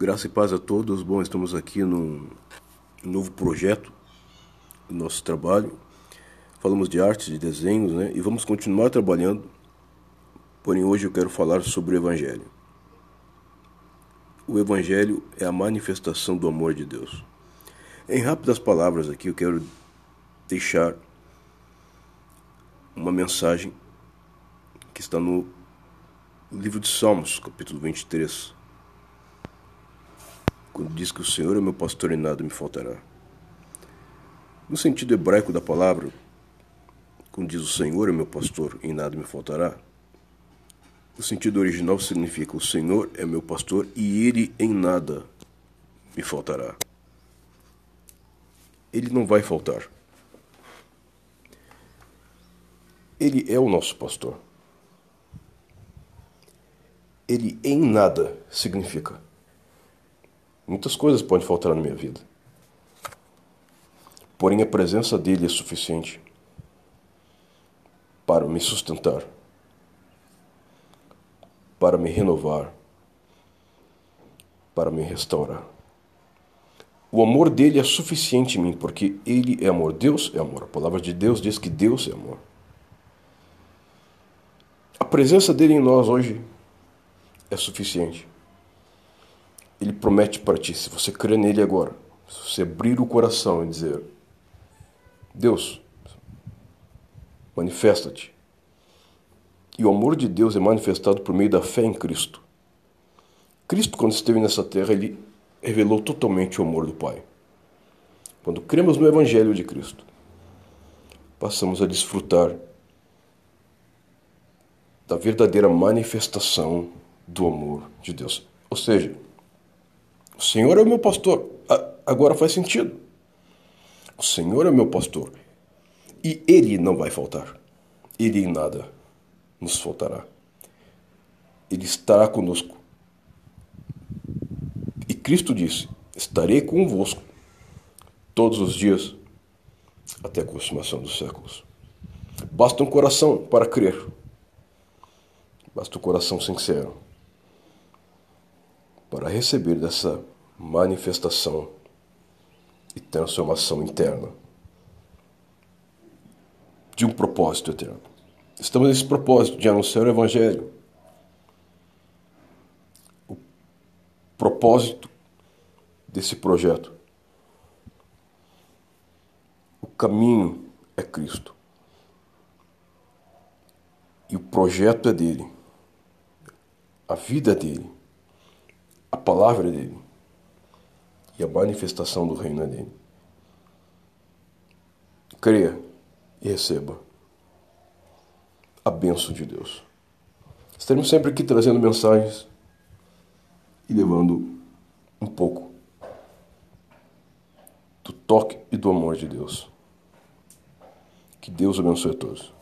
Graça e paz a todos. Bom, estamos aqui num novo projeto do nosso trabalho. Falamos de artes, de desenhos, né? E vamos continuar trabalhando. Porém, hoje eu quero falar sobre o Evangelho. O Evangelho é a manifestação do amor de Deus. Em rápidas palavras aqui, eu quero deixar uma mensagem que está no livro de Salmos, capítulo 23 quando diz que o Senhor é meu pastor e nada me faltará. No sentido hebraico da palavra, quando diz o Senhor é meu pastor e nada me faltará, o sentido original significa o Senhor é meu pastor e ele em nada me faltará. Ele não vai faltar. Ele é o nosso pastor. Ele em nada significa Muitas coisas podem faltar na minha vida. Porém, a presença dele é suficiente para me sustentar, para me renovar, para me restaurar. O amor dele é suficiente em mim, porque ele é amor. Deus é amor. A palavra de Deus diz que Deus é amor. A presença dele em nós hoje é suficiente. Ele promete para ti, se você crer nele agora, se você abrir o coração e dizer: Deus, manifesta-te. E o amor de Deus é manifestado por meio da fé em Cristo. Cristo, quando esteve nessa terra, ele revelou totalmente o amor do Pai. Quando cremos no Evangelho de Cristo, passamos a desfrutar da verdadeira manifestação do amor de Deus. Ou seja, o Senhor é o meu pastor. Agora faz sentido. O Senhor é o meu pastor. E Ele não vai faltar. Ele em nada nos faltará. Ele estará conosco. E Cristo disse: Estarei convosco todos os dias até a consumação dos séculos. Basta um coração para crer. Basta um coração sincero para receber dessa manifestação e transformação interna de um propósito eterno. Estamos nesse propósito de anunciar o Evangelho. O propósito desse projeto. O caminho é Cristo. E o projeto é dele. A vida é dele a palavra dele e a manifestação do reino é dele. Creia e receba a benção de Deus. Estaremos sempre aqui trazendo mensagens e levando um pouco do toque e do amor de Deus. Que Deus abençoe a todos.